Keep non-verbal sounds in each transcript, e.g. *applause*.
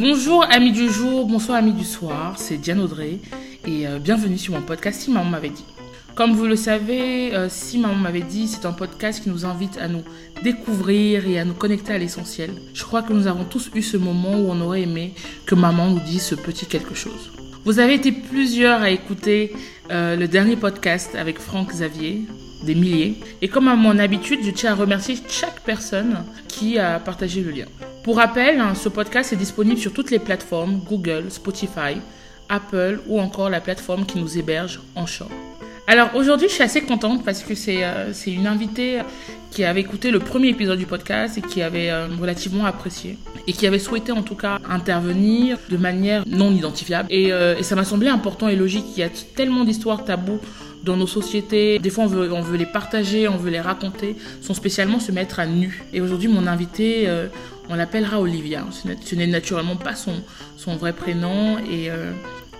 Bonjour amis du jour, bonsoir amis du soir, c'est Diane Audrey et euh, bienvenue sur mon podcast Si Maman m'avait dit. Comme vous le savez, euh, Si Maman m'avait dit, c'est un podcast qui nous invite à nous découvrir et à nous connecter à l'essentiel. Je crois que nous avons tous eu ce moment où on aurait aimé que maman nous dise ce petit quelque chose. Vous avez été plusieurs à écouter euh, le dernier podcast avec Franck Xavier, des milliers. Et comme à mon habitude, je tiens à remercier chaque personne qui a partagé le lien. Pour rappel, hein, ce podcast est disponible sur toutes les plateformes Google, Spotify, Apple ou encore la plateforme qui nous héberge en short. Alors aujourd'hui, je suis assez contente parce que c'est euh, une invitée qui avait écouté le premier épisode du podcast et qui avait euh, relativement apprécié et qui avait souhaité en tout cas intervenir de manière non identifiable. Et, euh, et ça m'a semblé important et logique. Il y a tellement d'histoires tabous dans nos sociétés. Des fois, on veut, on veut les partager, on veut les raconter, sans spécialement se mettre à nu. Et aujourd'hui, mon invité, euh, on l'appellera Olivia. Ce n'est- naturellement pas son, son vrai prénom. Et, euh,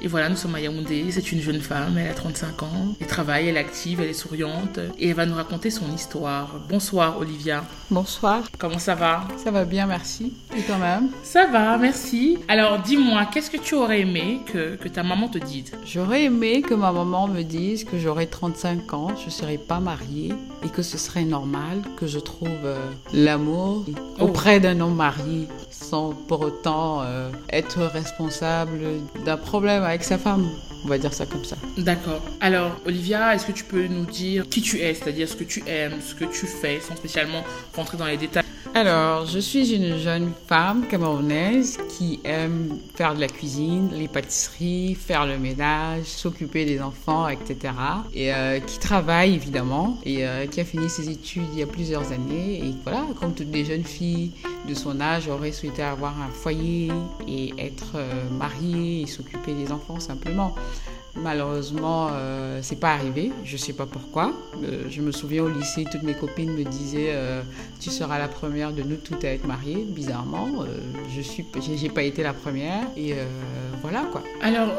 et voilà, nous sommes à Yaoundé. C'est une jeune femme, elle a 35 ans. Elle travaille, elle est active, elle est souriante. Et elle va nous raconter son histoire. Bonsoir, Olivia. Bonsoir, Comment ça va? Ça va bien, merci. Et quand même Ça va, merci. Alors, dis-moi, qu'est-ce que tu aurais aimé que, que ta maman te dise? J'aurais aimé que ma maman me dise que j'aurais 35 ans, je ne serais pas mariée et que ce serait normal que je trouve euh, l'amour Oh. auprès d'un homme marié sans pour autant euh, être responsable d'un problème avec sa femme. On va dire ça comme ça. D'accord. Alors, Olivia, est-ce que tu peux nous dire qui tu es, c'est-à-dire ce que tu aimes, ce que tu fais, sans spécialement rentrer dans les détails? Alors, je suis une jeune femme camerounaise qui aime faire de la cuisine, les pâtisseries, faire le ménage, s'occuper des enfants, etc. Et euh, qui travaille évidemment et euh, qui a fini ses études il y a plusieurs années. Et voilà, comme toutes les jeunes filles de son âge, aurait souhaité avoir un foyer et être euh, mariée et s'occuper des enfants simplement. Malheureusement, euh, c'est pas arrivé. Je sais pas pourquoi. Euh, je me souviens au lycée, toutes mes copines me disaient euh, tu seras la première de nous toutes à être mariées. Bizarrement, euh, je suis, j'ai pas été la première et voilà quoi. Alors,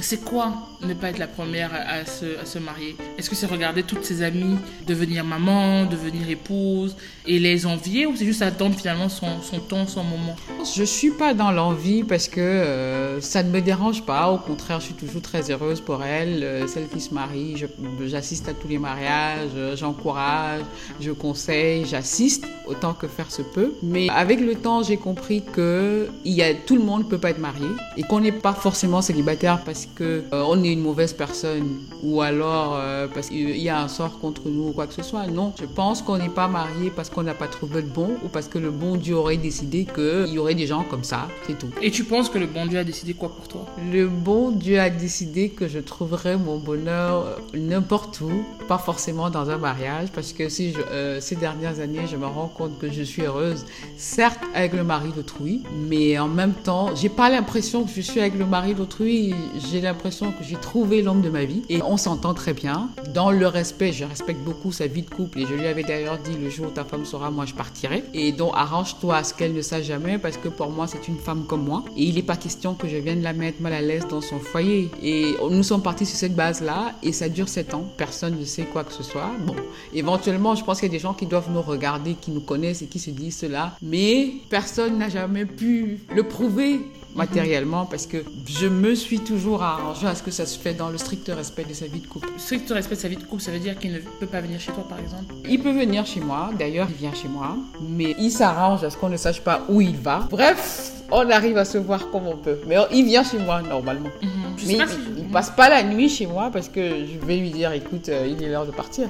c'est quoi ne pas être la première à, se, à se marier? Est-ce que c'est regarder toutes ses amies devenir maman, devenir épouse et les envier ou c'est juste attendre finalement son, son temps, son moment? Je suis pas dans l'envie parce que ça ne me dérange pas. Au contraire, je suis toujours très heureuse pour elles, euh, celles qui se marient. je- J'assiste à tous les mariages, euh, j'encourage, je conseille, j'assiste autant que faire se peut. Mais avec le temps, j'ai compris que il y a tout le monde peut pas être marié et qu'on n'est pas forcément célibataire parce que euh, on est une mauvaise personne ou alors euh, parce qu'il y a un sort contre nous ou quoi que ce soit. Non, je pense qu'on n'est pas marié parce qu'on n'a pas trouvé le bon ou parce que le bon Dieu aurait décidé qu'il y aurait des gens comme ça, c'est tout. Et tu penses que le bon Dieu a décidé quoi pour toi? Le bon Dieu a décidé que je trouverais mon bonheur euh, n'importe où, pas forcément dans un mariage, parce que euh, ces dernières années, je me rends compte que je suis heureuse, certes avec le mari d'autrui, mais en même temps, j'ai pas l'impression que je suis avec le mari d'autrui, j'ai l'impression que j'ai trouvé l'homme de ma vie et on s'entend très bien. Dans le respect, je respecte beaucoup sa vie de couple et je lui avais d'ailleurs dit le jour où ta femme sera, moi je partirai. Et donc arrange-toi à ce qu'elle ne sache jamais parce que pour moi c'est une femme comme moi et il n'est pas question que je vienne la mettre mal à l'aise dans son foyer. Et nous sommes partis sur cette base-là et ça dure sept ans. Personne ne sait quoi que ce soit. Bon, éventuellement, je pense qu'il y a des gens qui doivent nous regarder, qui nous connaissent et qui se disent cela, mais personne n'a jamais pu le prouver matériellement parce que je me suis toujours arrangée à ce que ça se fait dans le strict respect de sa vie de couple. Strict respect de sa vie de couple, ça veut dire qu'il ne peut pas venir chez toi par exemple? Il peut venir chez moi, d'ailleurs il vient chez moi, mais il s'arrange à ce qu'on ne sache pas où il va. Bref, on arrive à se voir comme on peut. Mais il vient chez moi normalement. Mhm. Je sais Mais pas il, si... il passe pas la nuit chez moi parce que je vais lui dire écoute, euh, il est l'heure de partir.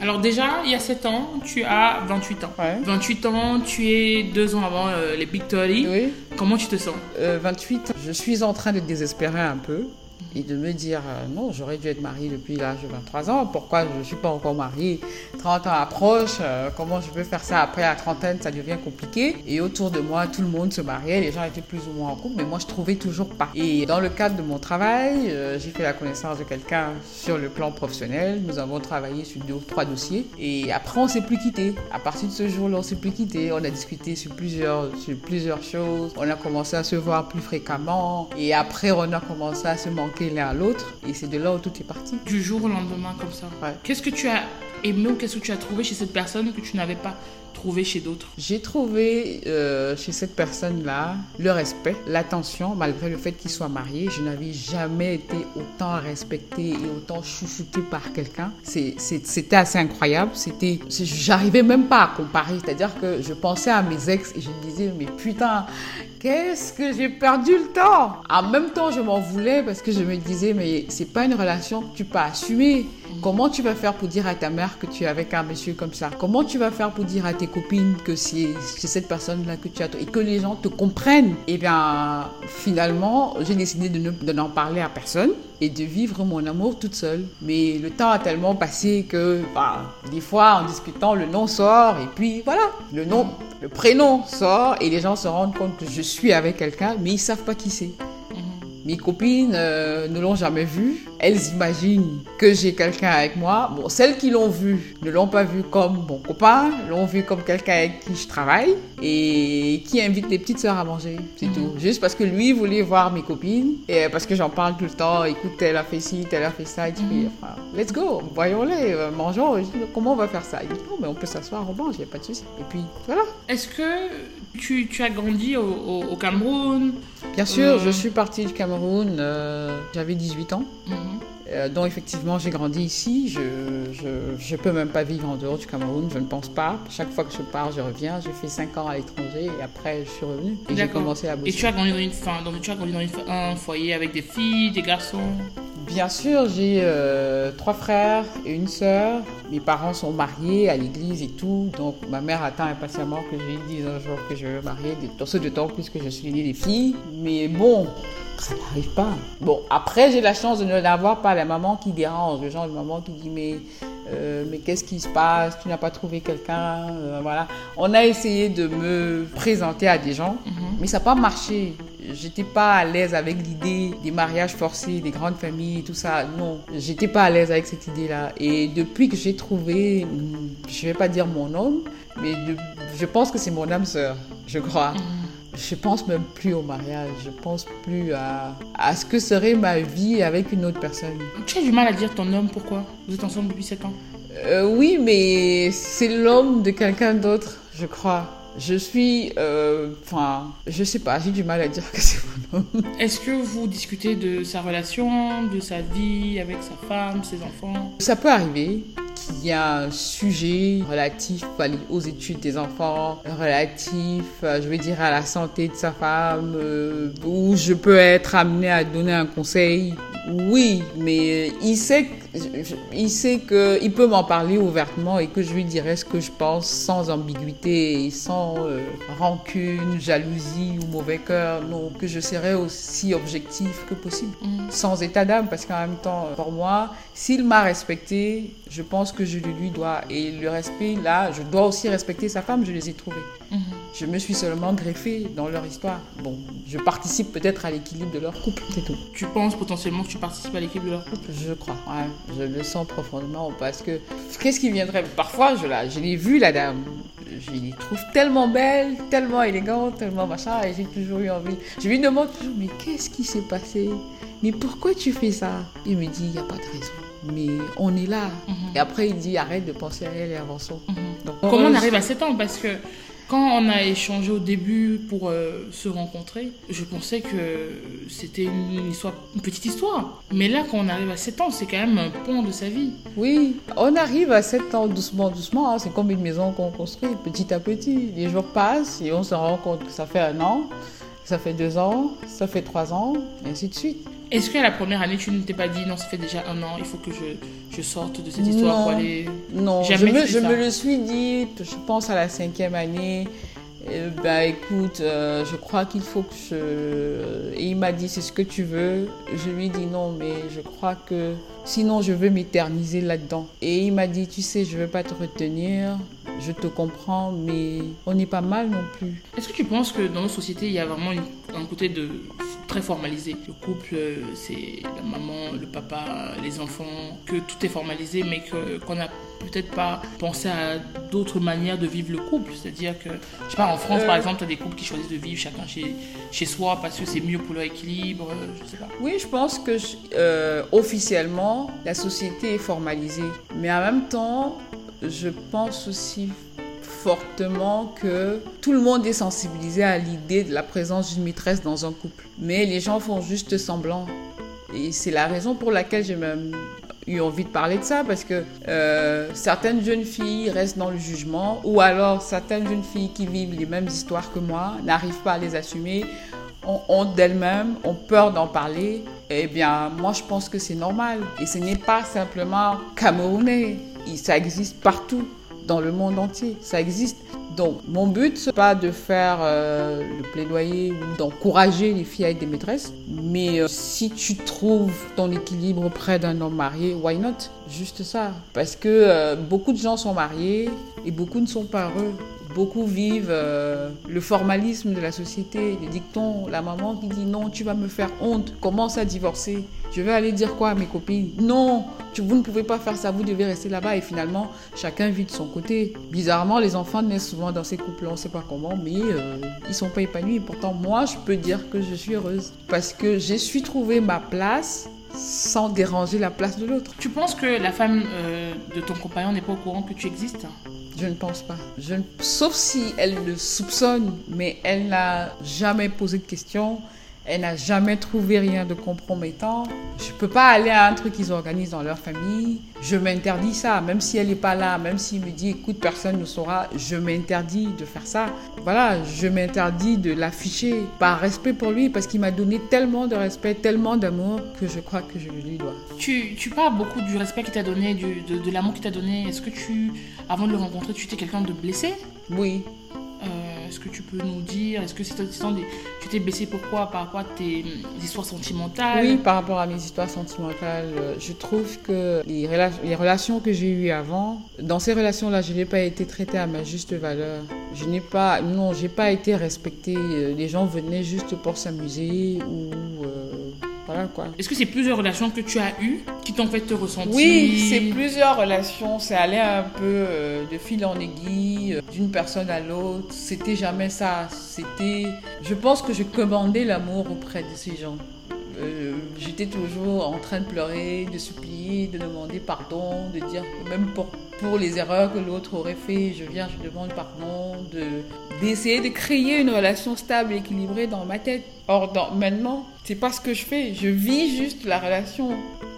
Alors déjà, il y a 7 ans, tu as 28 ans. Ouais. 28 ans, tu es deux ans avant euh, les Big 30. Oui. Comment tu te sens? Euh, 28, je suis en train de désespérer un peu. Et de me dire euh, non, j'aurais dû être mariée depuis l'âge de 23 ans, pourquoi je ne suis pas encore mariée? 30 ans approche, euh, comment je peux faire ça après la trentaine, ça devient compliqué. Et autour de moi, tout le monde se mariait, les gens étaient plus ou moins en couple, mais moi je trouvais toujours pas. Et dans le cadre de mon travail, euh, j'ai fait la connaissance de quelqu'un sur le plan professionnel, nous avons travaillé sur deux ou trois dossiers, et après on s'est plus quitté. À partir de ce jour-là, on s'est plus quitté, on a discuté sur plusieurs, sur plusieurs choses, on a commencé à se voir plus fréquemment, et après on a commencé à se manquer l'un à l'autre, et c'est de là où tout est parti. Du jour au lendemain, comme ça. Ouais. Qu'est-ce que tu as aimé ou qu'est-ce que tu as trouvé chez cette personne que tu n'avais pas trouvé chez d'autres? J'ai trouvé euh, chez cette personne-là le respect, l'attention, malgré le fait qu'il soit marié. Je n'avais jamais été autant respectée et autant chouchoutée par quelqu'un. C'était assez incroyable. C'était, j'arrivais même pas à comparer. C'est-à-dire que je pensais à mes ex et je me disais, mais putain, qu'est-ce que j'ai perdu le temps? En même temps, je m'en voulais parce que je me disais, mais c'est pas une relation que tu peux assumer. Comment tu vas faire pour dire à ta mère que tu es avec un monsieur comme ça? Comment tu vas faire pour dire à tes copines que c'est cette personne-là que tu as et que les gens te comprennent? Eh bien, finalement, j'ai décidé de ne- de n'en parler à personne et de vivre mon amour toute seule. Mais le temps a tellement passé que, bah, des fois, en discutant, le nom sort et puis voilà, le nom, le prénom sort et les gens se rendent compte que je suis avec quelqu'un, mais ils savent pas qui c'est. Mes copines euh, ne l'ont jamais vu. Elles imaginent que j'ai quelqu'un avec moi. Bon, celles qui l'ont vu ne l'ont pas vu comme mon copain, l'ont vu comme quelqu'un avec qui je travaille et qui invite les petites sœurs à manger. C'est tout. Juste parce que lui voulait voir mes copines et parce que j'en parle tout le temps. Écoute, elle a fait ci, elle a fait ça. Et tu dis, enfin, let's go, voyons-les, euh, mangeons. Dis, comment on va faire ça? Il dit, non, mais on peut s'asseoir, on mange, il n'y a pas de souci. Et puis, voilà. Est-ce que tu, tu as grandi au, au- au Cameroun? Bien sûr, Euh. je suis partie du Cameroun, euh, j'avais 18 ans. Mhm. Euh, donc effectivement, j'ai grandi ici. Je, je peux même pas vivre en dehors du Cameroun, je ne pense pas. Chaque fois que je pars, je reviens. J'ai fait 5 ans à l'étranger et après, je suis revenue. Et j'ai commencé à Et bosser. tu as grandi dans une fin, donc tu as grandi dans une un foyer avec des filles, des garçons? Bien sûr, j'ai euh, trois frères et une sœur. Mes parents sont mariés à l'église et tout. Donc ma mère attend impatiemment que je lui dise un jour que je veux marier. Dans ce temps plus que je suis née des filles. Mais bon, ça n'arrive pas. Bon, après, j'ai la chance de ne l'avoir pas la maman qui dérange. Le genre de maman qui dit mais, euh, mais qu'est-ce qui se passe? Tu n'as pas trouvé quelqu'un Euh, Voilà. On a essayé de me présenter à des gens, mais ça n'a pas marché. J'étais pas à l'aise avec l'idée des mariages forcés, des grandes familles, tout ça. Non, j'étais pas à l'aise avec cette idée-là. Et depuis que j'ai trouvé, je vais pas dire mon homme, mais je pense que c'est mon âme sœur, je crois. Je pense même plus au mariage. Je pense plus à, à ce que serait ma vie avec une autre personne. Tu as du mal à dire ton homme, pourquoi? Vous êtes ensemble depuis 7 ans. Euh, oui, mais c'est l'homme de quelqu'un d'autre, je crois. Je suis, euh, enfin, je sais pas, j'ai du mal à dire que c'est mon homme. *laughs* Est-ce que vous discutez de sa relation, de sa vie avec sa femme, ses enfants? Ça peut arriver qu'il y a un sujet relatif aux études des enfants, relatif, euh, je veux dire, à la santé de sa femme, euh, où je peux être amené à donner un conseil. Oui, mais il sait, il sait que il peut m'en parler ouvertement et que je lui dirai ce que je pense sans ambiguïté et sans euh, rancune, jalousie ou mauvais cœur. Non, que je serai aussi objectif que possible sans état d'âme parce qu'en même temps, pour moi, s'il m'a respecté, je pense que je le lui dois. Et le respect, là, je dois aussi respecter sa femme, je les ai trouvés. Je me suis seulement greffée dans leur histoire. Bon, je participe peut-être à l'équilibre de leur couple, c'est tout. Tu penses potentiellement que tu participes à l'équipe de leur couple? Je crois, ouais, je le sens profondément parce que qu'est-ce qui viendrait? Parfois, je, la, je l'ai vue, la dame. Je les trouve tellement belle, tellement élégante, tellement machin, et j'ai toujours eu envie. Je lui demande toujours, mais qu'est-ce qui s'est passé? Mais pourquoi tu fais ça? Il me dit, il n'y a pas de raison. Mais on est là. Et après, il dit, arrête de penser à elle et avançons. Donc, Comment on heureuse- arrive à 7 ans Parce que quand on a échangé au début pour euh, se rencontrer, je pensais que c'était une, histoire, une petite histoire. Mais là, quand on arrive à 7 ans, c'est quand même un pont de sa vie. Oui, on arrive à 7 ans doucement, doucement. hein. C'est comme une maison qu'on construit petit à petit. Les jours passent et on se rend compte que ça fait un an, ça fait deux ans, ça fait trois ans, et ainsi de suite. Est-ce qu'à la première année, tu ne t'es pas dit, non, ça fait déjà un an, il faut que je, je sorte de cette histoire pour Non. aller... Non, je me, je me le suis dit, je pense à la cinquième année. Eh ben écoute, euh, je crois qu'il faut que je... Et il m'a dit, c'est ce que tu veux. Je lui ai dit non, mais je crois que sinon je veux m'éterniser là-dedans. Et il m'a dit, tu sais, je veux pas te retenir, je te comprends, mais on n'est pas mal non plus. Est-ce que tu penses que dans nos sociétés, il y a vraiment une- un côté de très formalisé Le couple, euh, c'est la maman, le papa, les enfants, que tout est formalisé, mais que- qu'on n'a peut-être pas pensé à d'autres manières de vivre le couple. C'est-à-dire que, je sais pas, en France, Euh. par exemple, tu as des couples qui choisissent de vivre chacun chez, chez soi parce que c'est mieux pour leur équilibre, euh, je sais pas. Oui, je pense que euh, officiellement, la société est formalisée. Mais en même temps, je pense aussi fortement que tout le monde est sensibilisé à l'idée de la présence d'une maîtresse dans un couple. Mais les gens font juste semblant. Et c'est la raison pour laquelle j'ai même eu envie de parler de ça, parce que euh, certaines jeunes filles restent dans le jugement, ou alors certaines jeunes filles qui vivent les mêmes histoires que moi n'arrivent pas à les assumer, ont honte d'elles-mêmes, ont peur d'en parler. Eh bien, moi, je pense que c'est normal. Et ce n'est pas simplement camerounais. Ça existe partout dans le monde entier. Ça existe. Donc, mon but, c'est pas de faire euh, le plaidoyer ou d'encourager les filles à être des maîtresses. Mais euh, si tu trouves ton équilibre près d'un homme marié, why not? Juste ça. Parce que euh, beaucoup de gens sont mariés et beaucoup ne sont pas heureux. Beaucoup vivent euh, le formalisme de la société, les dictons, la maman qui dit non, tu vas me faire honte, commence à divorcer. Je vais aller dire quoi à mes copines? Non, vous ne pouvez pas faire ça, vous devez rester là-bas. Et finalement, chacun vit de son côté. Bizarrement, les enfants naissent souvent dans ces couples, on ne sait pas comment, mais euh, ils sont pas épanouis. Pourtant, moi, je peux dire que je suis heureuse parce que j'ai su trouver ma place sans déranger la place de l'autre. Tu penses que la femme euh, de ton compagnon n'est pas au courant que tu existes? Je ne pense pas. Je ne- Sauf si elle le soupçonne, mais elle n'a jamais posé de questions. Elle n'a jamais trouvé rien de compromettant. Je peux pas aller à un truc qu'ils organisent dans leur famille. Je m'interdis ça, même si elle n'est pas là, même s'il me dit écoute, personne ne saura, je m'interdis de faire ça. Voilà, je m'interdis de l'afficher par respect pour lui parce qu'il m'a donné tellement de respect, tellement d'amour que je crois que je le lui dois. Tu, tu parles beaucoup du respect qu'il t'a donné, du, de, de l'amour qu'il t'a donné. Est-ce que tu, avant de le rencontrer, tu étais quelqu'un de blessé? Oui, Euh, Est-ce que tu peux nous dire Est-ce que c'est tu t'es blessé pourquoi Par rapport à tes hum, histoires sentimentales? Oui, par rapport à mes histoires sentimentales, euh, je trouve que les, rela- les relations que j'ai eues avant, dans ces relations-là, je n'ai pas été traitée à ma juste valeur. Je n'ai pas, non, j'ai pas été respectée. Euh, Les gens venaient juste pour s'amuser ou euh, voilà quoi. Est-ce que c'est plusieurs relations que tu as eues qui t'ont fait te ressentir Oui, c'est plusieurs relations. C'est allé un peu euh, de fil en aiguille, euh, d'une personne à l'autre. C'était jamais ça. C'était. Je pense que je commandais l'amour auprès de ces gens. Euh, J'étais toujours en train de pleurer, de supplier, de demander pardon, de dire même pour, pour les erreurs que l'autre aurait fait, je viens, je demande pardon, de d'essayer de créer une relation stable et équilibrée dans ma tête. Or, dans, maintenant, c'est pas ce que je fais. Je vis juste la relation.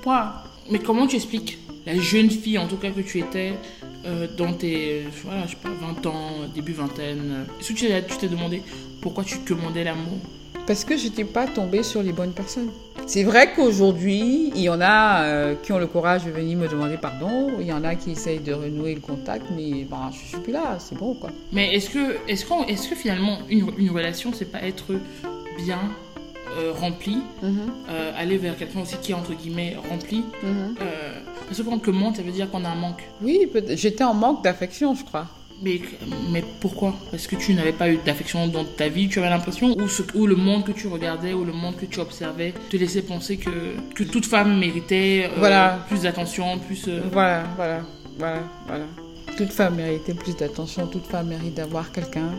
Point. Mais comment tu expliques la jeune fille, en tout cas que tu étais, euh, dans tes euh, voilà, je sais pas, 20 ans, début vingtaine euh, Est-ce que tu t'es demandé pourquoi tu commandais l'amour? Parce que je n'étais pas tombée sur les bonnes personnes. C'est vrai qu'aujourd'hui, il y en a euh, qui ont le courage de venir me demander pardon, il y en a qui essayent de renouer le contact, mais ben, je suis plus là, c'est bon quoi. Mais est-ce que, est-ce qu'on, est-ce que finalement une, une relation, c'est pas être bien euh, rempli, euh, aller vers quelqu'un aussi qui est entre guillemets rempli euh, Parce que quand le manque, ça veut dire qu'on a un manque. Oui, j'étais en manque d'affection, je crois. Mais, mais pourquoi? Parce que tu n'avais pas eu d'affection dans ta vie, tu avais l'impression, ou, ce- ou le monde que tu regardais, ou le monde que tu observais, te laissait penser que, que toute femme méritait euh, Voilà. plus d'attention, plus... euh, Voilà, voilà, voilà, voilà. Toute femme méritait plus d'attention, toute femme mérite d'avoir quelqu'un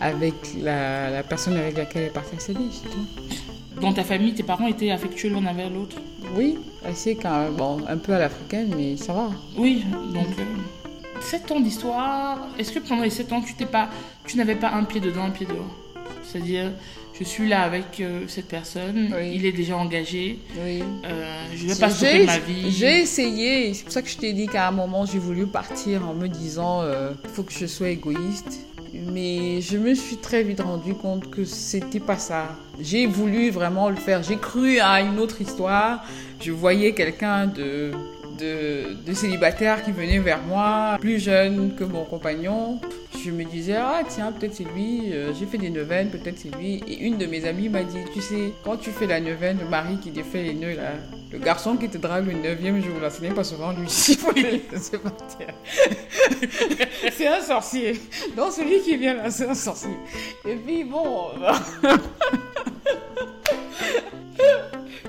avec la, la personne avec laquelle elle partage sa vie, c'est tout. Dans ta famille, tes parents étaient affectueux l'un envers l'autre? Oui, assez quand bon, un peu à l'africaine, mais ça va. Oui, donc... euh, 7 ans d'histoire, est-ce que pendant les 7 ans, tu t'es pas, tu n'avais pas un pied dedans, un pied dehors? C'est-à-dire, je suis là avec euh, cette personne, Oui. il est déjà engagé, Oui. euh, je vais pas ma vie. j'ai essayé, c'est pour ça que je t'ai dit qu'à un moment j'ai voulu partir en me disant euh, faut que je sois égoïste. Mais je me suis très vite rendu compte que c'était pas ça. J'ai voulu vraiment le faire. J'ai cru à une autre histoire. Je voyais quelqu'un de, de, de célibataire qui venait vers moi, plus jeune que mon compagnon. Je me disais, ah tiens, peut-être c'est lui, euh, j'ai fait des neuvaines, peut-être c'est lui. Et une de mes amies m'a dit, tu sais, quand tu fais la neuvaine, le mari qui défait les nœuds, le garçon qui te drague le neuvième jour, là, ce n'est pas souvent lui. *laughs* *laughs* C'est un sorcier. Non, celui qui vient là, c'est un sorcier. Et puis, bon. *laughs*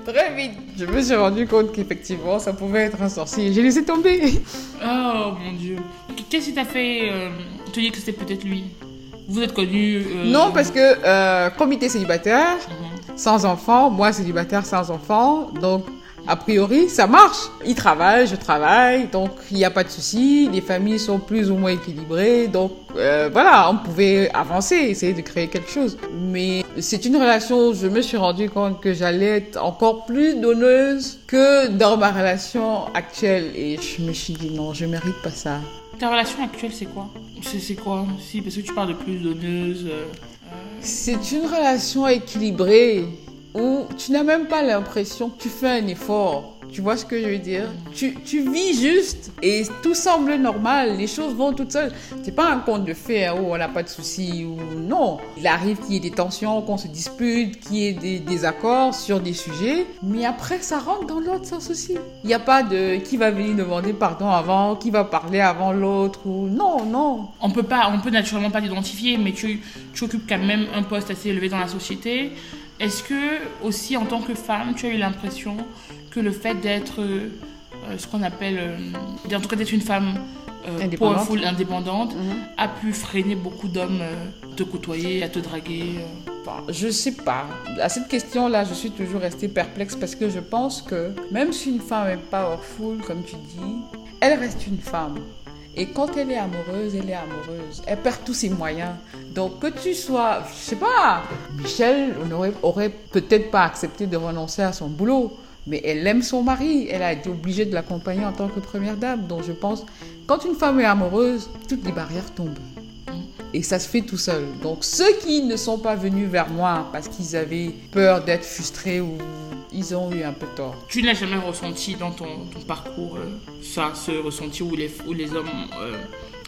Très vite, je me suis rendu compte qu'effectivement, ça pouvait être un sorcier. J'ai laissé tomber. *laughs* Oh mon dieu. Qu'est-ce qui t'a fait euh, te dire que c'était peut-être lui? Vous êtes connus euh, Non, parce que euh, était célibataire, Mhm. sans enfant, moi célibataire sans enfant, donc a priori ça marche. Il travaille, je travaille, donc il n'y a pas de souci. Les familles sont plus ou moins équilibrées, donc euh, voilà, on pouvait avancer, essayer de créer quelque chose. Mais c'est une relation où je me suis rendu compte que j'allais être encore plus donneuse que dans ma relation actuelle, et je me suis dit non, je mérite pas ça. Ta relation actuelle, c'est quoi? C'est quoi? Si, parce que tu parles de plus donneuse. euh, C'est une relation équilibrée où tu n'as même pas l'impression que tu fais un effort. Tu vois ce que je veux dire? Tu, tu vis juste et tout semble normal. Les choses vont toutes seules. C'est pas un conte de fées hein, où on n'a pas de soucis ou non. Il arrive qu'il y ait des tensions, qu'on se dispute, qu'il y ait des désaccords sur des sujets, mais après ça rentre dans l'autre sans souci. Il n'y a pas de qui va venir demander pardon avant, qui va parler avant l'autre ou non, non. On peut pas, on peut naturellement pas t'identifier, mais tu, tu occupes quand même un poste assez élevé dans la société. Est-ce que aussi en tant que femme, tu as eu l'impression que le fait d'être euh, ce qu'on appelle, euh, en tout cas d'être une femme euh, Indépendante. powerful, indépendante, Mhm. a pu freiner beaucoup d'hommes euh, te côtoyer, à te draguer. Enfin, je sais pas. À cette question-là, je suis toujours restée perplexe parce que je pense que même si une femme est powerful, comme tu dis, elle reste une femme. Et quand elle est amoureuse, elle est amoureuse. Elle perd tous ses moyens. Donc que tu sois, je sais pas, Michel n'aurait aurait peut-être pas accepté de renoncer à son boulot. Mais elle aime son mari, elle a été obligée de l'accompagner en tant que première dame. Donc je pense, quand une femme est amoureuse, toutes les barrières tombent. Et ça se fait tout seul. Donc ceux qui ne sont pas venus vers moi parce qu'ils avaient peur d'être frustrés ou ils ont eu un peu tort. Tu n'as jamais ressenti dans ton, parcours euh, ça, ce ressenti où les, où les hommes euh,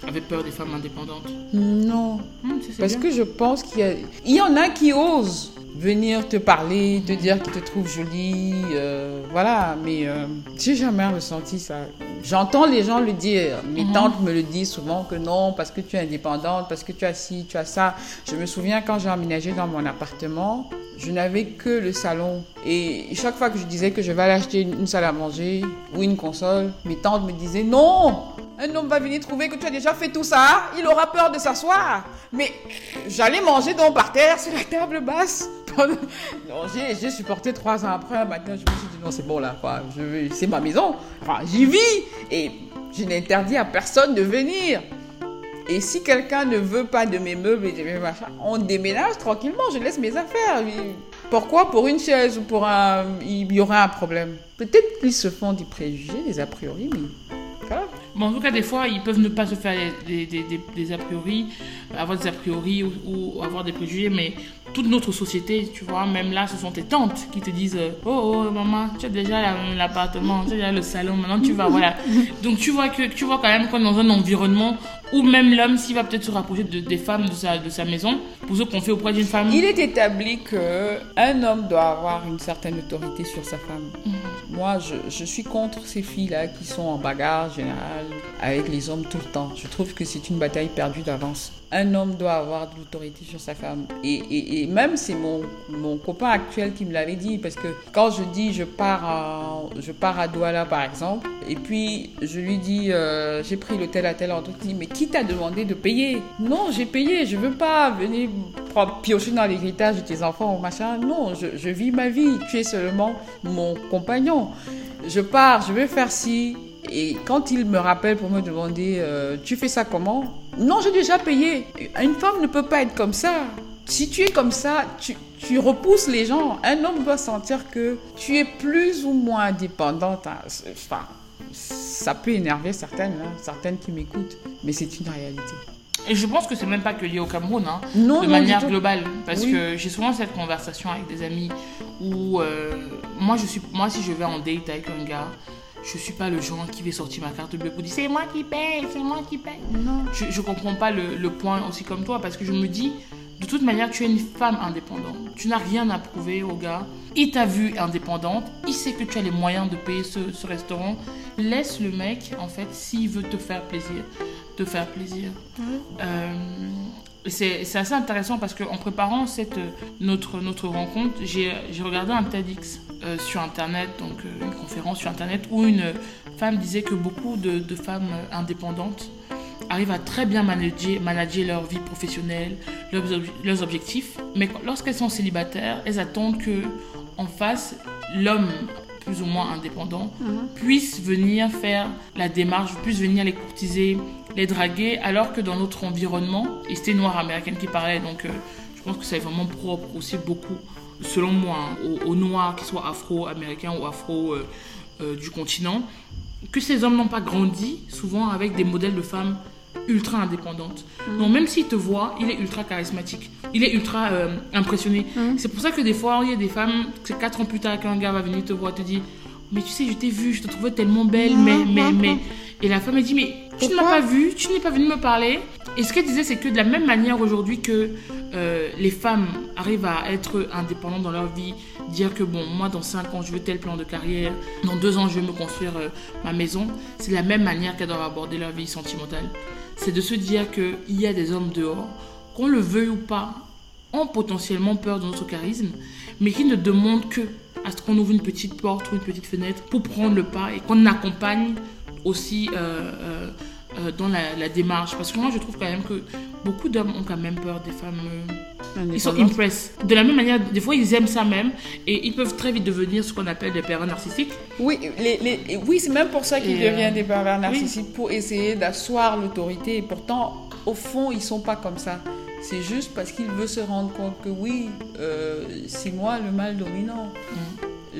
avaient peur des femmes indépendantes Non, Hum, ça, parce bien. que je pense qu'il y, a... il y en a qui osent venir te parler, te dire qu'ils te trouvent jolie, euh, voilà. Mais euh, j'ai jamais ressenti ça. J'entends les gens le dire. Mes Mhm. tantes me le disent souvent que non, parce que tu es indépendante, parce que tu as ci, tu as ça. Je me souviens quand j'ai emménagé dans mon appartement, je n'avais que le salon. Et chaque fois que je disais que je vais aller acheter une salle à manger ou une console, mes tantes me disaient non, un homme va venir trouver que tu as déjà fait tout ça, il aura peur de s'asseoir. Mais j'allais manger donc par terre sur la table basse. non, j'ai, supporté trois ans après. Maintenant, je me suis dit non, c'est bon là, c'est ma maison. J'y vis et je n'interdis à personne de venir. Et si quelqu'un ne veut pas de mes meubles et de mes machins, on déménage tranquillement, je laisse mes affaires. Pourquoi pour une chaise ou pour un... Il y aurait un problème? Peut-être qu'ils se font des préjugés, des a priori, mais. Bon, en tout cas, des fois, ils peuvent ne pas se faire des, des, des, des a priori, avoir des a priori ou, ou avoir des préjugés, mais toute notre société, tu vois, même là, ce sont tes tantes qui te disent euh, Oh, oh, maman, tu as déjà la- l'appartement, tu as déjà le salon, maintenant tu vas, voilà. *laughs* Donc, tu vois, que, tu vois quand même qu'on est dans un environnement où même l'homme, s'il va peut-être se rapprocher de, des femmes de sa, de sa maison, pour ce qu'on fait auprès d'une femme. Il est établi que un homme doit avoir une certaine autorité sur sa femme. Moi, je, je suis contre ces filles-là qui sont en bagarre générale avec les hommes tout le temps. Je trouve que c'est une bataille perdue d'avance. Un homme doit avoir de l'autorité sur sa femme. Et, et, et même, c'est mon, mon copain actuel qui me l'avait dit. Parce que quand je dis je pars à, je pars à Douala, par exemple, et puis je lui dis euh, j'ai pris l'hôtel à tel endroit, il dit mais qui t'a demandé de payer Non, j'ai payé. Je veux pas venir piocher dans l'héritage de tes enfants ou machin. Non, je, je vis ma vie. Tu es seulement mon compagnon. Je pars, je vais faire ci. Et quand il me rappelle pour me demander euh, tu fais ça comment Non, j'ai déjà payé. Une femme ne peut pas être comme ça. Si tu es comme ça, tu, repousses les gens. Un homme doit sentir que tu es plus ou moins indépendante. hein. Enfin, ça peut énerver certaines, hein, certaines qui m'écoutent, mais c'est une réalité. Et je pense que c'est même pas que lié au Cameroun, hein. Non, de non, manière globale parce Oui. que j'ai souvent cette conversation avec des amis où euh, moi je suis moi si je vais en date avec un gars je suis pas le genre qui va sortir ma carte bleue pour dire c'est moi qui paye, c'est moi qui paye. Non. Je, je comprends pas le, le point aussi comme toi parce que je me dis, de toute manière, tu es une femme indépendante. Tu n'as rien à prouver au gars. Il t'a vu indépendante. Il sait que tu as les moyens de payer ce, ce restaurant. Laisse le mec, en fait, s'il veut te faire plaisir, te faire plaisir. Euh, c'est assez intéressant parce qu'en préparant cette, euh, notre, notre rencontre, j'ai regardé un TEDx euh, sur Internet, donc euh, une conférence sur Internet, où une femme disait que beaucoup de, de femmes indépendantes arrivent à très bien manager, manager leur vie professionnelle, leurs, ob- leurs objectifs, mais lorsqu'elles sont célibataires, elles attendent que en face, l'homme plus ou moins indépendant puisse venir faire la démarche, puisse venir les courtiser, les draguer, alors que dans notre environnement, et c'était une noire américaine qui parlait, donc euh, je pense que c'est vraiment propre aussi beaucoup, selon moi, hein, aux, aux noirs, qu'ils soient afro-américains ou afro euh, euh, du continent, que ces hommes n'ont pas grandi souvent avec des modèles de femmes ultra indépendantes. Donc même s'il te voit, il est ultra charismatique, il est ultra euh, impressionné. C'est pour ça que des fois, il y a des femmes, c'est quatre ans plus tard qu'un gars va venir te voir, te dit, mais tu sais, je t'ai vu, je te trouvais tellement belle, mais, mais, mais... Et la femme elle dit, mais tu ne m'as pas vu, tu n'es pas venu me parler. Et ce qu'elle disait, c'est que de la même manière aujourd'hui que euh, les femmes arrivent à être indépendantes dans leur vie, dire que bon, moi dans 5 ans je veux tel plan de carrière, dans 2 ans je veux me construire euh, ma maison, c'est de la même manière qu'elles doivent aborder leur vie sentimentale. C'est de se dire qu'il y a des hommes dehors, qu'on le veuille ou pas, ont potentiellement peur de notre charisme, mais qui ne demandent que à ce qu'on ouvre une petite porte ou une petite fenêtre pour prendre le pas et qu'on accompagne aussi euh, euh, euh, dans la, la démarche. Parce que moi, je trouve quand même que beaucoup d'hommes ont quand même peur des femmes. ils sont impressed. De la même manière, des fois, ils aiment ça même et ils peuvent très vite devenir ce qu'on appelle des pervers narcissiques. Oui, les, les- oui c'est même pour ça qu'ils euh, deviennent des pervers narcissiques, pour essayer d'asseoir l'autorité. Et pourtant, au fond, ils sont pas comme ça. C'est juste parce qu'il veut se rendre compte que oui, euh, c'est moi le mal dominant.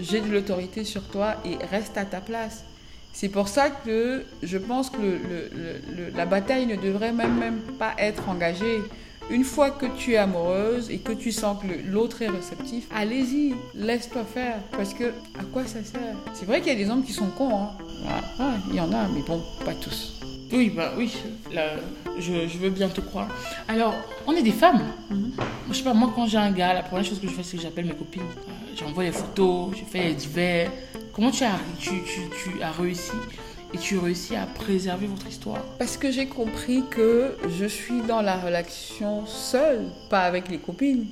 J'ai de l'autorité sur toi et reste à ta place. C'est pour ça que je pense que le- le- le- le- la bataille ne devrait même, même pas être engagée. Une fois que tu es amoureuse et que tu sens que l'autre est réceptif, allez-y, laisse-toi faire. Parce que à quoi ça sert? C'est vrai qu'il y a des hommes qui sont cons. Hein. Ah, ah, il y en a, mais bon, pas tous. Oui, bah oui, là, je, je veux bien te croire. Alors, on est des femmes. Je sais pas, moi, quand j'ai un gars, la première chose que je fais, c'est que j'appelle mes copines. Euh, J'envoie les photos, je fais les divers. Comment tu as, tu, tu, tu as réussi et tu réussis à préserver votre histoire? Parce que j'ai compris que je suis dans la relation seule, pas avec les copines.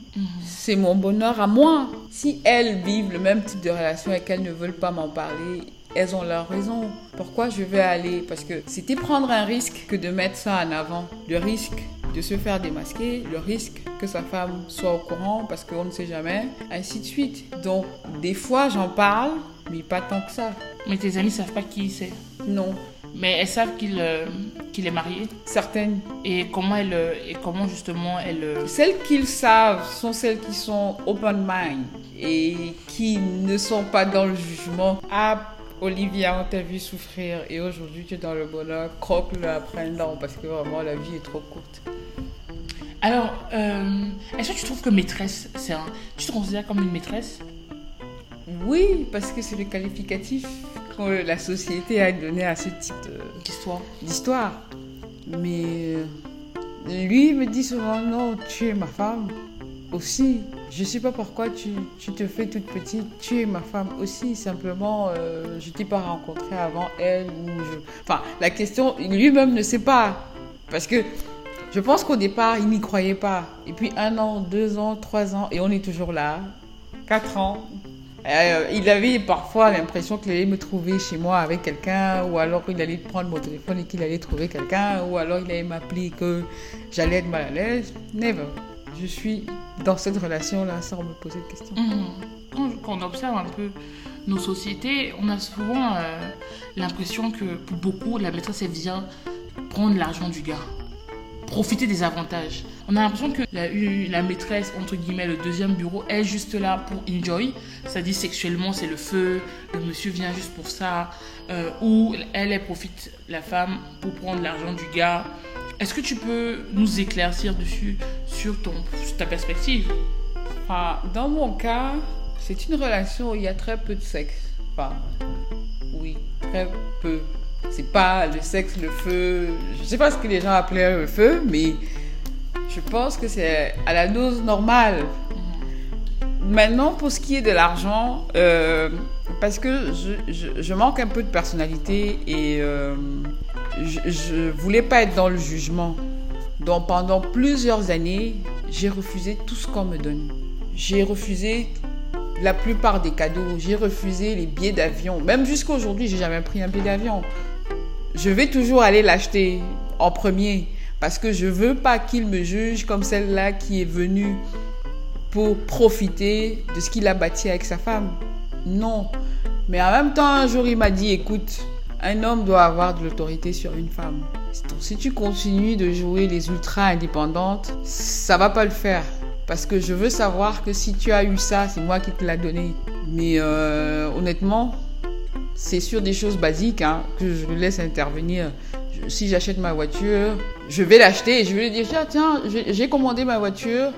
C'est mon bonheur à moi. Si elles vivent le même type de relation et qu'elles ne veulent pas m'en parler, elles ont leur raison. Pourquoi je vais aller? Parce que c'était prendre un risque que de mettre ça en avant. Le risque de se faire démasquer, le risque que sa femme soit au courant parce qu'on ne sait jamais, ainsi de suite. Donc, des fois, j'en parle, mais pas tant que ça. Mais tes amis savent pas qui c'est. Non. Mais elles savent qu'il euh, qu'il est marié. Certaines Et comment, elle, euh, et comment justement elle... euh, Celles qu'ils savent sont celles qui sont open mind et qui ne sont pas dans le jugement. Ah, Olivia, on t'a vu souffrir et aujourd'hui tu es dans le bonheur. Croque-le après non parce que vraiment la vie est trop courte. Alors, euh, est-ce que tu trouves que maîtresse, c'est un... Tu te considères comme une maîtresse? Oui, parce que c'est le qualificatif que la société a donné à ce type d'histoire d'histoire. Mais euh, lui me dit souvent non, tu es ma femme aussi. Je sais pas pourquoi tu, tu te fais toute petite. Tu es ma femme aussi. Simplement, euh, je t'ai pas rencontré avant elle ou je. Enfin, la question, lui-même ne sait pas parce que je pense qu'au départ il n'y croyait pas. Et puis un an, deux ans, trois ans et on est toujours là. Quatre ans. Euh, il avait parfois l'impression qu'il allait me trouver chez moi avec quelqu'un, ou alors il allait prendre mon téléphone et qu'il allait trouver quelqu'un, ou alors il allait m'appeler que j'allais être mal à l'aise. Never. Je suis dans cette relation-là sans me poser de questions. Mhm. Quand, on observe un peu nos sociétés, on a souvent euh, l'impression que pour beaucoup, la maîtresse, elle vient prendre l'argent du gars, profiter des avantages. On a l'impression que la, la maîtresse, entre guillemets, le deuxième bureau, est juste là pour enjoy, c'est-à-dire sexuellement, c'est le feu, le monsieur vient juste pour ça, euh, ou elle, elle profite, la femme, pour prendre l'argent du gars. Est-ce que tu peux nous éclaircir dessus, sur, ton, sur ta perspective? Enfin, dans mon cas, c'est une relation où il y a très peu de sexe. Enfin, oui. très peu. C'est pas le sexe, le feu. Je sais pas ce que les gens appelaient le feu, mais je pense que c'est à la dose normale. Maintenant, pour ce qui est de l'argent, euh, parce que je, je- je manque un peu de personnalité et euh, je, je voulais pas être dans le jugement. Donc pendant plusieurs années, j'ai refusé tout ce qu'on me donne. J'ai refusé la plupart des cadeaux. J'ai refusé les billets d'avion. Même jusqu'à aujourd'hui, j'ai jamais pris un billet d'avion. Je vais toujours aller l'acheter en premier parce que je veux pas qu'il me juge comme celle-là qui est venue pour profiter de ce qu'il a bâti avec sa femme. Non. Mais en même temps, un jour, il m'a dit, écoute, un homme doit avoir de l'autorité sur une femme. Donc, si tu continues de jouer les ultra indépendantes, ça va pas le faire. Parce que je veux savoir que si tu as eu ça, c'est moi qui te l'ai donné. Mais euh, honnêtement, c'est sur des choses basiques hein, que je laisse intervenir. Si j'achète ma voiture, je vais l'acheter et je vais lui dire tiens, j'ai commandé ma voiture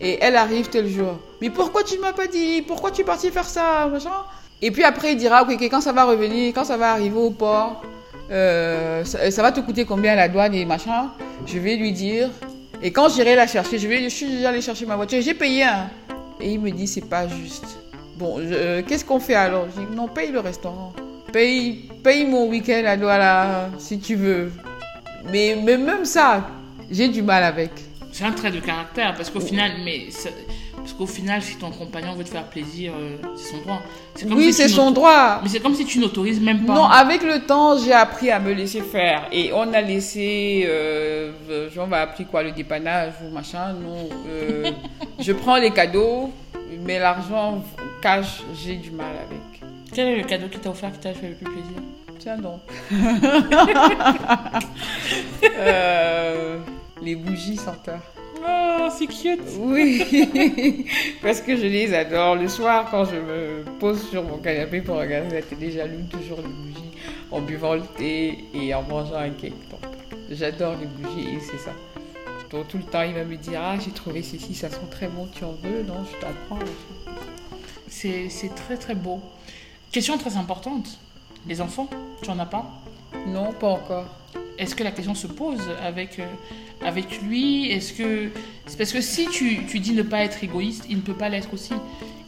et elle arrive tel jour. Mais pourquoi tu ne m'as pas dit? Pourquoi tu es parti faire ça? Et puis après, il dira ok, quand ça va revenir, quand ça va arriver au port, euh, ça, ça va te coûter combien à la douane et machin Je vais lui dire. Et quand j'irai la chercher, je vais je suis déjà allé chercher ma voiture, j'ai payé un. Et il me dit c'est pas juste. Bon, euh, qu'est-ce qu'on fait alors? Je dis non, paye le restaurant. Paye, paye mon week-end à Douala si tu veux. Mais, mais même ça, j'ai du mal avec. C'est un trait de caractère parce qu'au final, mais parce qu'au final, si ton compagnon veut te faire plaisir, euh, c'est son droit. Comme Oui, si c'est son droit. Mais c'est comme si tu n'autorises même pas. Non, avec le temps, j'ai appris à me laisser faire. Et on a laissé, euh, euh, on va appeler quoi, le dépannage ou machin. Non, euh, je prends les cadeaux, mais l'argent cash, j'ai du mal avec. Quel est le cadeau qui t'a offert qui t'a fait le plus plaisir? Tiens donc. *laughs* Euh, les bougies senteurs. Oh, c'est cute. Oui, *laughs* parce que je les adore. Le soir, quand je me pose sur mon canapé pour regarder la télé, j'allume toujours les bougies en buvant le thé et en mangeant un cake. Donc, j'adore les bougies et c'est ça. Donc, tout le temps, il va me dire Ah, j'ai trouvé ceci, ça sent très bon, tu en veux? Non, je t'en prends. C'est c'est très très beau. Question très importante. Les enfants, tu en as pas? Non, pas encore. Est-ce que la question se pose avec, euh, avec lui Est-ce que. C'est parce que si tu, tu dis ne pas être égoïste, il ne peut pas l'être aussi.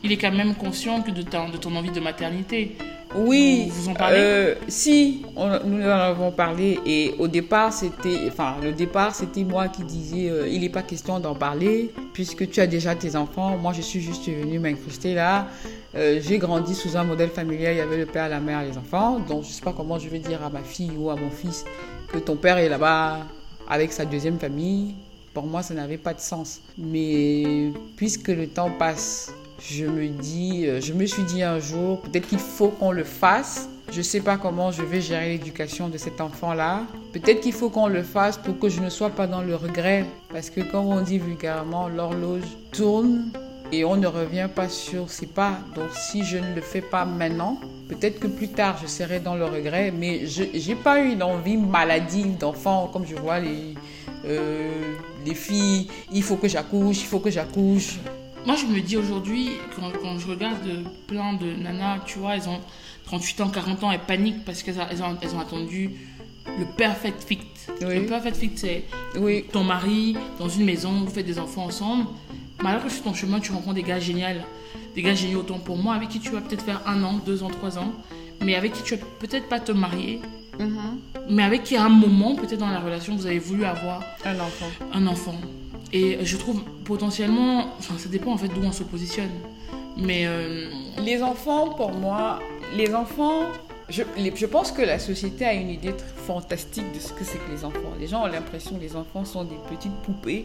Il est quand même conscient que de, ta- de ton envie de maternité. Oui, Vous- vous en parlez euh, Si, on- nous en avons parlé et au départ c'était, enfin le départ c'était moi qui disais euh, il n'est pas question d'en parler puisque tu as déjà tes enfants. Moi je suis juste venue m'incruster là. Euh, J'ai grandi sous un modèle familial, il y avait le père, la mère, les enfants. Donc je sais pas comment je vais dire à ma fille ou à mon fils que ton père est là-bas avec sa deuxième famille. Pour moi ça n'avait pas de sens. Mais puisque le temps passe je me dis, euh, je me suis dit un jour, peut-être qu'il faut qu'on le fasse. Je sais pas comment je vais gérer l'éducation de cet enfant-là. Peut-être qu'il faut qu'on le fasse pour que je ne sois pas dans le regret. Parce que comme on dit vulgairement, l'horloge tourne et on ne revient pas sur ses pas. Donc si je ne le fais pas maintenant, peut-être que plus tard je serai dans le regret. Mais je n'ai pas eu une envie maladive d'enfant comme je vois les, euh, les filles. Il faut que j'accouche, il faut que j'accouche. Moi, je me dis aujourd'hui, quand, quand je regarde plein de nanas, tu vois, elles ont 38 ans, 40 ans, elles paniquent parce qu'elles elles ont, elles ont attendu le perfect fit. Oui. Le perfect fit, c'est Oui, ton mari dans une maison, vous faites des enfants ensemble. Malgré que sur ton chemin, tu rencontres des gars géniaux, des gars géniaux autant pour moi, avec qui tu vas peut-être faire un an, deux ans, trois ans, mais avec qui tu vas peut-être pas te marier, mais avec qui à un moment, peut-être dans la relation, vous avez voulu avoir un enfant. un enfant. Et je trouve potentiellement, enfin ça dépend en fait d'où on se positionne. Mais euh, Les enfants, pour moi, les enfants, je, les- je pense que la société a une idée fantastique de ce que c'est que les enfants. Les gens ont l'impression que les enfants sont des petites poupées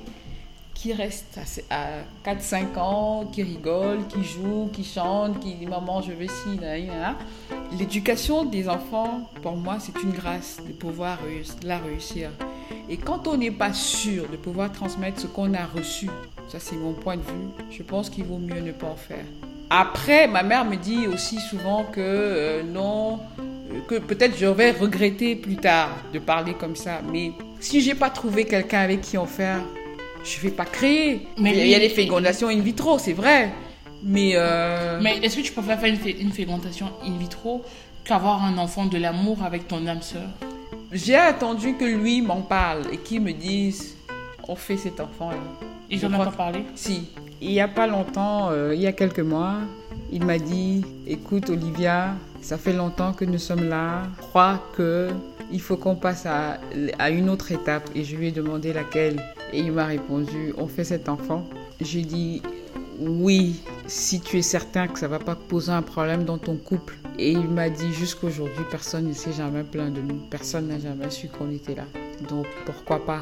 qui restent à, 4-5 ans, qui rigolent, qui jouent, qui chantent, qui disent maman je veux ci. L'éducation des enfants, pour moi, c'est une grâce de pouvoir la réussir. Et quand on n'est pas sûr de pouvoir transmettre ce qu'on a reçu, ça c'est mon point de vue, je pense qu'il vaut mieux ne pas en faire. Après, ma mère me dit aussi souvent que euh, non, euh, que peut-être je vais regretter plus tard de parler comme ça. Mais si j'ai pas trouvé quelqu'un avec qui en faire, je vais pas créer. Mais il y a des fécondations in vitro, c'est vrai. Mais, euh, Mais est-ce que tu préfères faire une, fé- une fécondation in vitro qu'avoir un enfant de l'amour avec ton âme sœur? J'ai attendu que lui m'en parle et qu'il me dise on fait cet enfant-là. Ils en ont parlé? Si. Il n'y a pas longtemps, euh, il y a quelques mois, il m'a dit Écoute, Olivia, ça fait longtemps que nous sommes là. Je crois que il faut qu'on passe à, à une autre étape. Et je lui ai demandé laquelle. Et il m'a répondu On fait cet enfant. J'ai dit Oui, si tu es certain que ça va pas poser un problème dans ton couple. Et il m'a dit Jusqu'aujourd'hui, personne ne s'est jamais plaint de nous. Personne n'a jamais su qu'on était là. Donc pourquoi pas?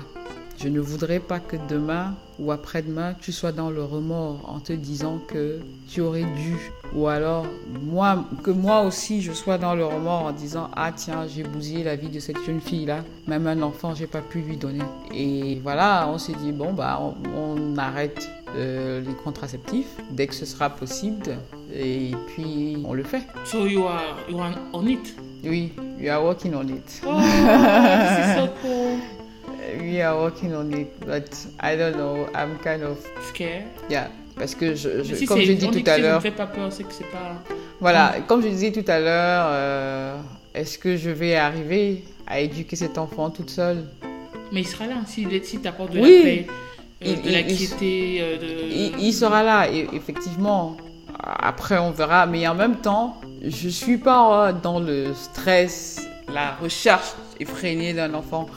Je ne voudrais pas que demain ou après-demain, tu sois dans le remords en te disant que tu aurais dû. Ou alors, moi, que moi aussi, je sois dans le remords en disant Ah, tiens, j'ai bousillé la vie de cette jeune fille-là. Même un enfant, j'ai pas pu lui donner. Et voilà, on s'est dit Bon, bah, on, on arrête euh, les contraceptifs dès que ce sera possible. Et puis, on le fait. So you are, you are on it? Oui, we are working on it. Oh, c'est so cool. *laughs* We are working on it, but I don't know. I'm kind of Scared? Yeah, parce que je, je- si comme on dit tout que à si l'heure, fait pas peur, c'est que c'est pas. voilà, comme je disais tout à l'heure, euh, est-ce que je vais arriver à éduquer cet enfant toute seule? Mais il sera là. Est- si t'apportes de Oui. la paix, euh, Il- de il- la il- euh, de. il, il sera là, et effectivement. Après, on verra, mais en même temps, je suis pas euh, dans le stress, la recherche effrénée d'un enfant,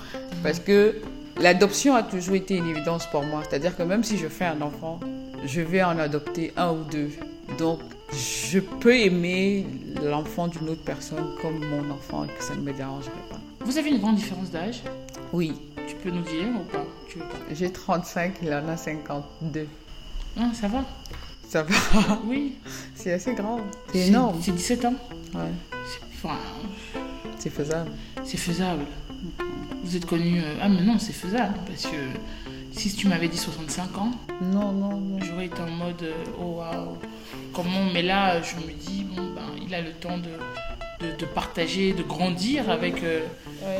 parce que l'adoption a toujours été une évidence pour moi. C'est-à-dire que même si je fais un enfant, je vais en adopter un ou deux. Donc, je peux aimer l'enfant d'une autre personne comme mon enfant et que ça ne me dérangerait pas. Vous avez une grande différence d'âge? Oui, Tu peux nous dire ou pas? J'ai 35, il en a 52. Non, ça va? Ça va, *laughs* Oui. c'est assez grand. C'est énorme. C'est 17 ans? Ouais, C'est- Enfin, c'est faisable. c'est faisable. Vous êtes connu. euh, Ah, mais non, c'est faisable. Parce que si tu m'avais dit 65 ans, Non, non, non. j'aurais été en mode euh, oh waouh. Comment Mais là, je me dis, bon, ben, il a le temps de, de, de partager, de grandir avec euh,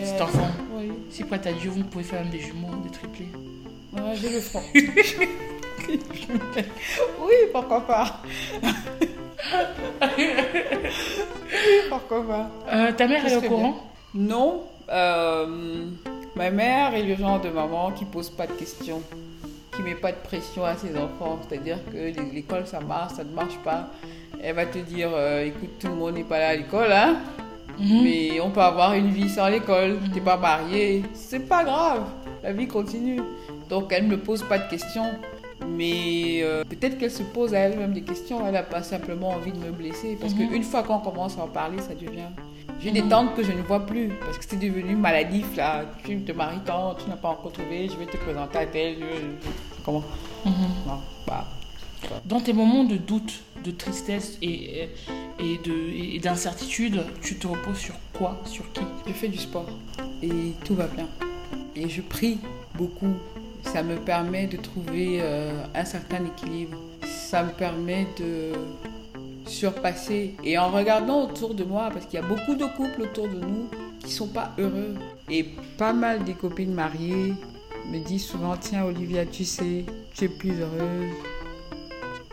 cet enfant. Oui, Si prête à Dieu, vous pouvez faire même des jumeaux, des triplés. ouais, je le ferai. *laughs* oui, pourquoi pas. *laughs* pourquoi pas. Euh, ta mère, est au courant? Non, euh, ma mère est le genre de maman qui pose pas de questions, qui met pas de pression à ses enfants. C'est-à-dire que l'é- l'école ça marche, ça ne marche pas. Elle va te dire, euh, écoute, tout le monde n'est pas là à l'école, hein. Mhm. Mais on peut avoir une vie sans l'école. T'es pas marié, c'est pas grave. La vie continue. Donc elle ne me pose pas de questions. Mais euh, peut-être qu'elle se pose à elle-même des questions. Elle n'a pas simplement envie de me blesser. Parce Mhm. qu'une fois qu'on commence à en parler, ça devient. J'ai des tantes que je ne vois plus. Parce que c'est devenu maladif là. Tu te maries tant, tu n'as pas encore trouvé, je vais te présenter à tel. Comment? Mhm. Non, bah. Dans tes moments de doute, de tristesse et, et d'incertitude, tu te reposes sur quoi? Sur qui? Je fais du sport et tout va bien. Et je prie beaucoup. Ça me permet de trouver euh, un certain équilibre. Ça me permet de surpasser. Et en regardant autour de moi, parce qu'il y a beaucoup de couples autour de nous qui sont pas heureux. Et pas mal des copines mariées me disent souvent, tiens Olivia, tu sais, tu es plus heureuse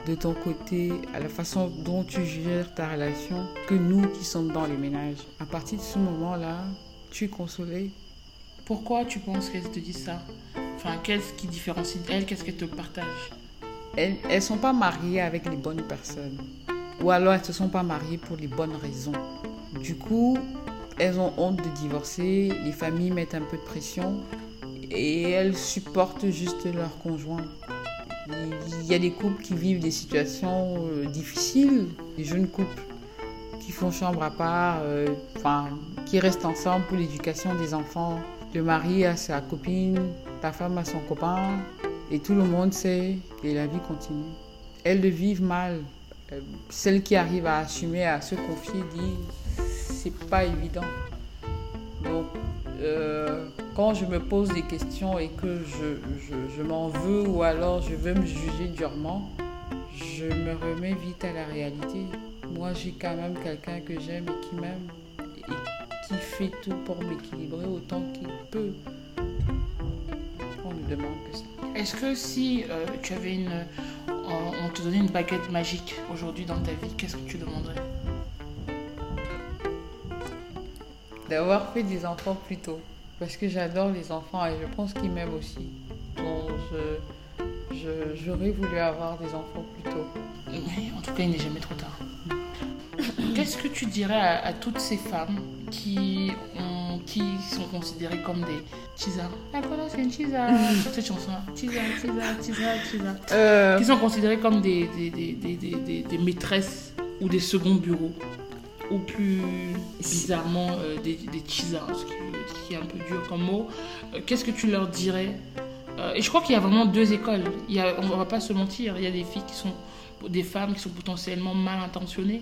de ton côté, à la façon dont tu gères ta relation, que nous qui sommes dans les ménages. À partir de ce moment-là, tu es consolée. Pourquoi tu penses qu'elles te disent ça? Enfin, qu'est-ce qui différencie d'elles Qu'est-ce qu'elles te partagent Elles ne sont pas mariées avec les bonnes personnes. Ou alors elles ne se sont pas mariées pour les bonnes raisons. Du coup, elles ont honte de divorcer, les familles mettent un peu de pression et elles supportent juste leur conjoint. Il y a des couples qui vivent des situations euh, difficiles, des jeunes couples qui font chambre à part, euh, enfin, qui restent ensemble pour l'éducation des enfants. Le mari a sa copine, la femme a son copain, et tout le monde sait, et la vie continue. Elles le vivent mal. Celle qui arrive à assumer, à se confier, dit c'est pas évident. Donc, euh, quand je me pose des questions et que je m'en veux ou alors je veux me juger durement, je me remets vite à la réalité. Moi, j'ai quand même quelqu'un que j'aime et qui m'aime et qui fait tout pour m'équilibrer autant qu'il peut. On ne demande que ça. Est-ce que si euh, tu avais une. On on te donnait une baguette magique aujourd'hui dans ta vie, qu'est-ce que tu demanderais? D'avoir fait des enfants plus tôt. Parce que j'adore les enfants et je pense qu'ils m'aiment aussi. Donc je- j'aurais voulu avoir des enfants plus tôt. Mais en tout cas, il n'est jamais trop tard. Qu'est-ce que tu dirais à, à toutes ces femmes qui, ont, qui sont considérées comme des chisa Ah, voilà, c'est une chisa. *laughs* Sur cette chanson-là. Chisa, chisa, chisa, chisa. Euh, Qui sont considérées comme des, des, des, des, des, maîtresses ou des seconds bureaux. Ou plus bizarrement, euh, des, des ce qui, est un peu dur comme mot. Euh, Qu'est-ce que tu leur dirais Euh, Et je crois qu'il y a vraiment deux écoles. Il y a, on ne va pas se mentir. Il y a des filles qui sont des femmes qui sont potentiellement mal intentionnées,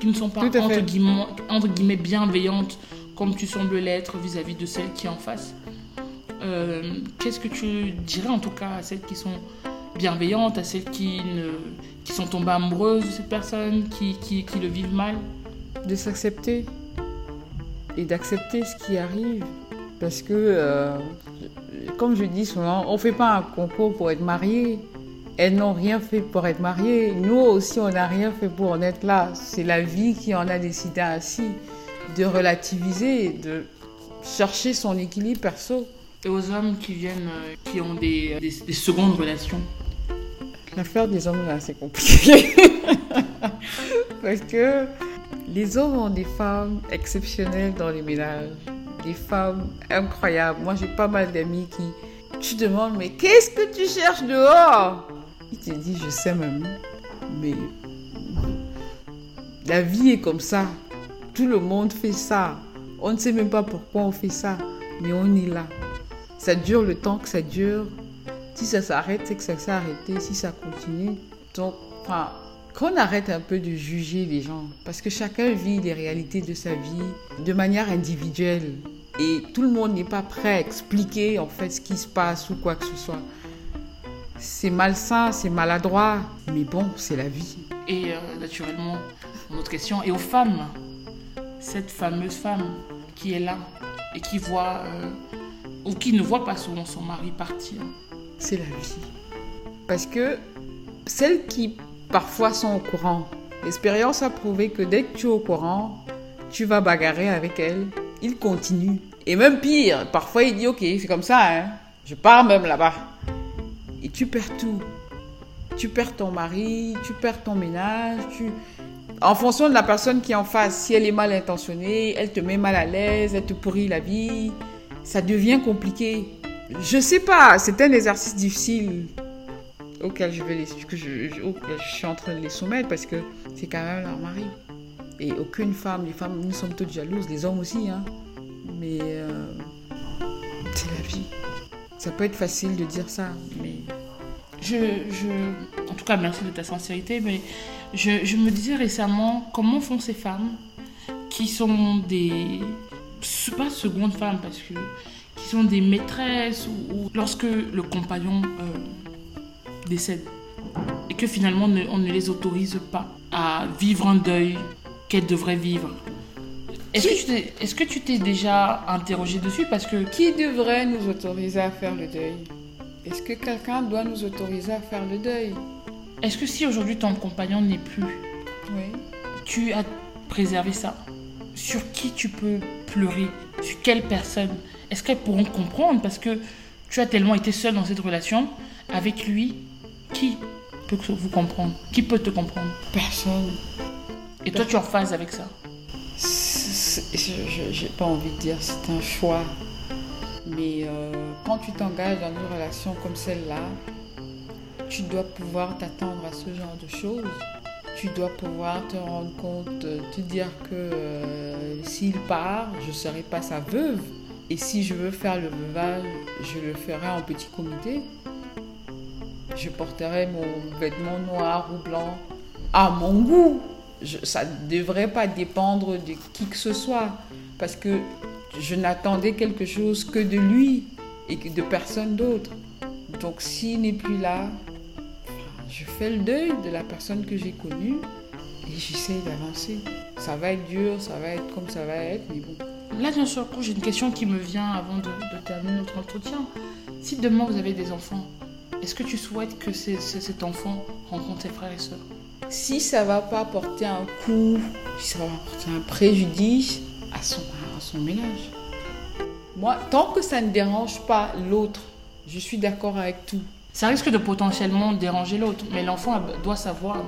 qui ne sont pas guillemets, entre guillemets bienveillantes comme tu sembles l'être vis-à-vis de celle qui en face. Euh, Qu'est-ce que tu dirais en tout cas à celles qui sont bienveillantes, à celles qui, qui sont tombées amoureuses de cette personne, qui, qui, qui le vivent mal? De s'accepter et d'accepter ce qui arrive. Parce que, euh, comme je dis souvent, on ne fait pas un concours pour être marié. Elles n'ont rien fait pour être mariées. Nous aussi, on n'a rien fait pour en être là. C'est la vie qui en a décidé ainsi. De relativiser, de chercher son équilibre perso. Et aux hommes qui viennent, euh, qui ont des, des, des secondes relations. L'affaire des hommes, là, c'est compliqué. *laughs* Parce que les hommes ont des femmes exceptionnelles dans les ménages. Des femmes incroyables. Moi, j'ai pas mal d'amis qui... Tu demandes, mais qu'est-ce que tu cherches dehors? Il te dit, je sais même. Mais la vie est comme ça. Tout le monde fait ça. On ne sait même pas pourquoi on fait ça. Mais on est là. Ça dure le temps que ça dure. Si ça s'arrête, c'est que ça s'est arrêté. Si ça continue, donc, enfin, qu'on arrête un peu de juger les gens. Parce que chacun vit les réalités de sa vie de manière individuelle. Et tout le monde n'est pas prêt à expliquer en fait ce qui se passe ou quoi que ce soit. C'est malsain, c'est maladroit. Mais bon, c'est la vie. Et euh, naturellement, une autre question. Et aux femmes, cette fameuse femme qui est là et qui voit, euh, ou qui ne voit pas souvent son mari partir. c'est la vie. Parce que celles qui parfois sont au courant, l'expérience a prouvé que dès que tu es au courant, tu vas bagarrer avec elle, il continue. Et même pire, parfois il dit ok, c'est comme ça, hein. je pars même là-bas. Et tu perds tout. Tu perds ton mari, tu perds ton ménage, tu... En fonction de la personne qui est en face, si elle est mal intentionnée, elle te met mal à l'aise, elle te pourrit la vie, ça devient compliqué. Je sais pas, c'est un exercice difficile auquel je vais les, que je, je- suis en train de les soumettre parce que c'est quand même leur mari. Et aucune femme, les femmes, nous sommes toutes jalouses, les hommes aussi, hein. Mais euh, c'est la vie. Ça peut être facile de dire ça, mais Je, je, en tout cas, merci de ta sincérité, mais je, je me disais récemment comment font ces femmes qui sont des. pas secondes femmes, parce que. qui sont des maîtresses ou, ou lorsque le compagnon euh, décède et que finalement on ne les autorise pas à vivre un deuil qu'elles devraient vivre. Est-ce que tu t'es- est-ce que tu t'es déjà interrogé dessus? Parce que qui devrait nous autoriser à faire le deuil? Est-ce que quelqu'un doit nous autoriser à faire le deuil est-ce que si aujourd'hui ton compagnon n'est plus, Oui. tu as préservé ça Sur qui tu peux pleurer Sur quelle personne Est-ce qu'elles pourront comprendre Parce que tu as tellement été seule dans cette relation avec lui. Qui peut vous comprendre Qui peut te comprendre Personne. Et toi, tu es en phase avec ça Je n'ai pas envie de dire c'est un choix. Mais euh, quand tu t'engages dans une relation comme celle-là, tu dois pouvoir t'attendre à ce genre de choses. Tu dois pouvoir te rendre compte, euh, te dire que euh, s'il part, je ne serai pas sa veuve. Et si je veux faire le veuvage, je le ferai en petit comité. Je porterai mon vêtement noir ou blanc à mon goût. Ça ne devrait pas dépendre de qui que ce soit. Parce que je n'attendais quelque chose que de lui et de personne d'autre. Donc s'il n'est plus là, je fais le deuil de la personne que j'ai connue et j'essaye d'avancer. Ça va être dur, ça va être comme ça va être, mais bon. Là, bien sûr, j'ai une question qui me vient avant de, de terminer notre entretien. Si demain vous avez des enfants, est-ce que tu souhaites que cet enfant rencontre ses frères et sœurs? Si ça va pas porter un coup, si ça va porter un préjudice à son son ménage. Moi, tant que ça ne dérange pas l'autre, je suis d'accord avec tout. Ça risque de potentiellement déranger l'autre, mais l'enfant doit savoir.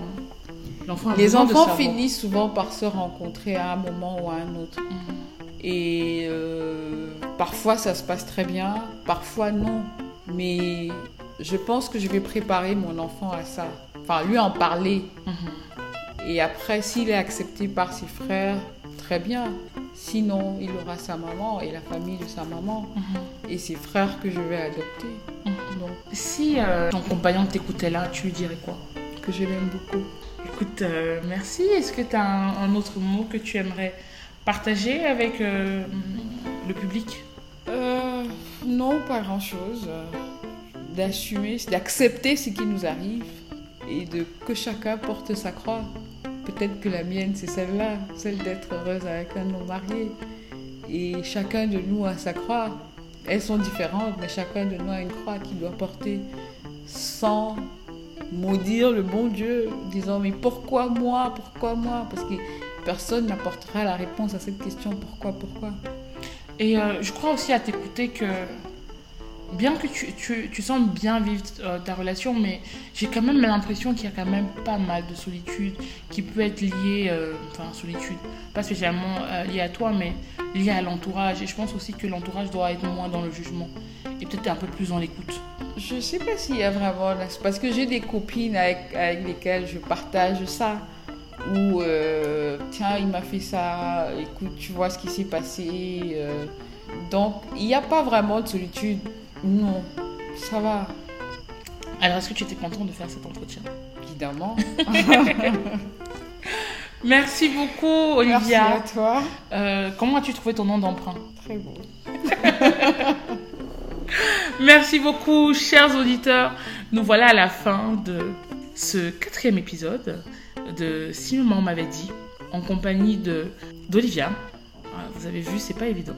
L'enfant Les de enfants finissent souvent par se rencontrer à un moment ou à un autre. Mhm. Et euh, parfois ça se passe très bien, parfois non. Mais je pense que je vais préparer mon enfant à ça. Enfin, lui en parler. Mhm. Et après, s'il est accepté par ses frères, très bien. Sinon, il aura sa maman et la famille de sa maman Mhm. et ses frères que je vais adopter. Mhm. Donc, Si euh, ton compagnon t'écoutait là, tu lui dirais quoi? que je l'aime beaucoup. Écoute, euh, merci. Est-ce que tu as un, un autre mot que tu aimerais partager avec euh, le public? Non, pas grand-chose. D'assumer, d'accepter ce qui nous arrive et de que chacun porte sa croix. Peut-être que la mienne, c'est celle-là, celle d'être heureuse avec un homme marié. Et chacun de nous a sa croix. Elles sont différentes, mais chacun de nous a une croix qu'il doit porter sans maudire le bon Dieu, disant mais pourquoi moi, pourquoi moi? Parce que personne n'apportera la réponse à cette question pourquoi, pourquoi? Et euh, je crois aussi à t'écouter que, bien que tu, tu, tu sembles bien vivre euh, ta relation, mais j'ai quand même l'impression qu'il y a quand même pas mal de solitude qui peut être liée, euh, enfin solitude, pas spécialement euh, liée à toi, mais liée à l'entourage. Et je pense aussi que l'entourage doit être moins dans le jugement et peut-être un peu plus dans l'écoute. Je sais pas s'il y a vraiment parce que j'ai des copines avec, avec lesquelles je partage ça. Ou euh, tiens, il m'a fait ça, écoute, tu vois ce qui s'est passé. donc, il n'y a pas vraiment de solitude. Non, ça va, Alors, est-ce que tu étais content de faire cet entretien? Évidemment. *laughs* Merci beaucoup, Merci Olivia. à toi. Euh, comment as-tu trouvé ton nom d'emprunt? Très beau. *laughs* Merci beaucoup, chers auditeurs. Nous voilà à la fin de ce quatrième épisode de Si maman m'avait dit, en compagnie de d'Olivia. Ah, Vous avez vu, c'est pas évident.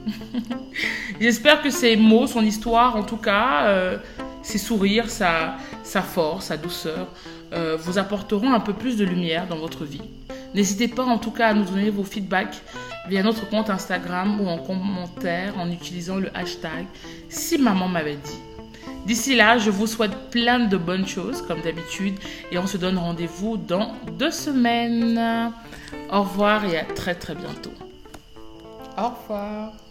*laughs* J'espère que ces mots, son histoire, en tout cas, euh, ses sourires, sa, force, sa douceur, euh, vous apporteront un peu plus de lumière dans votre vie. N'hésitez pas en tout cas à nous donner vos feedbacks via notre compte Instagram ou en commentaire en utilisant le hashtag si maman m'avait dit. D'ici là, je vous souhaite plein de bonnes choses comme d'habitude et on se donne rendez-vous dans deux semaines. Au revoir et à très très bientôt. Au revoir.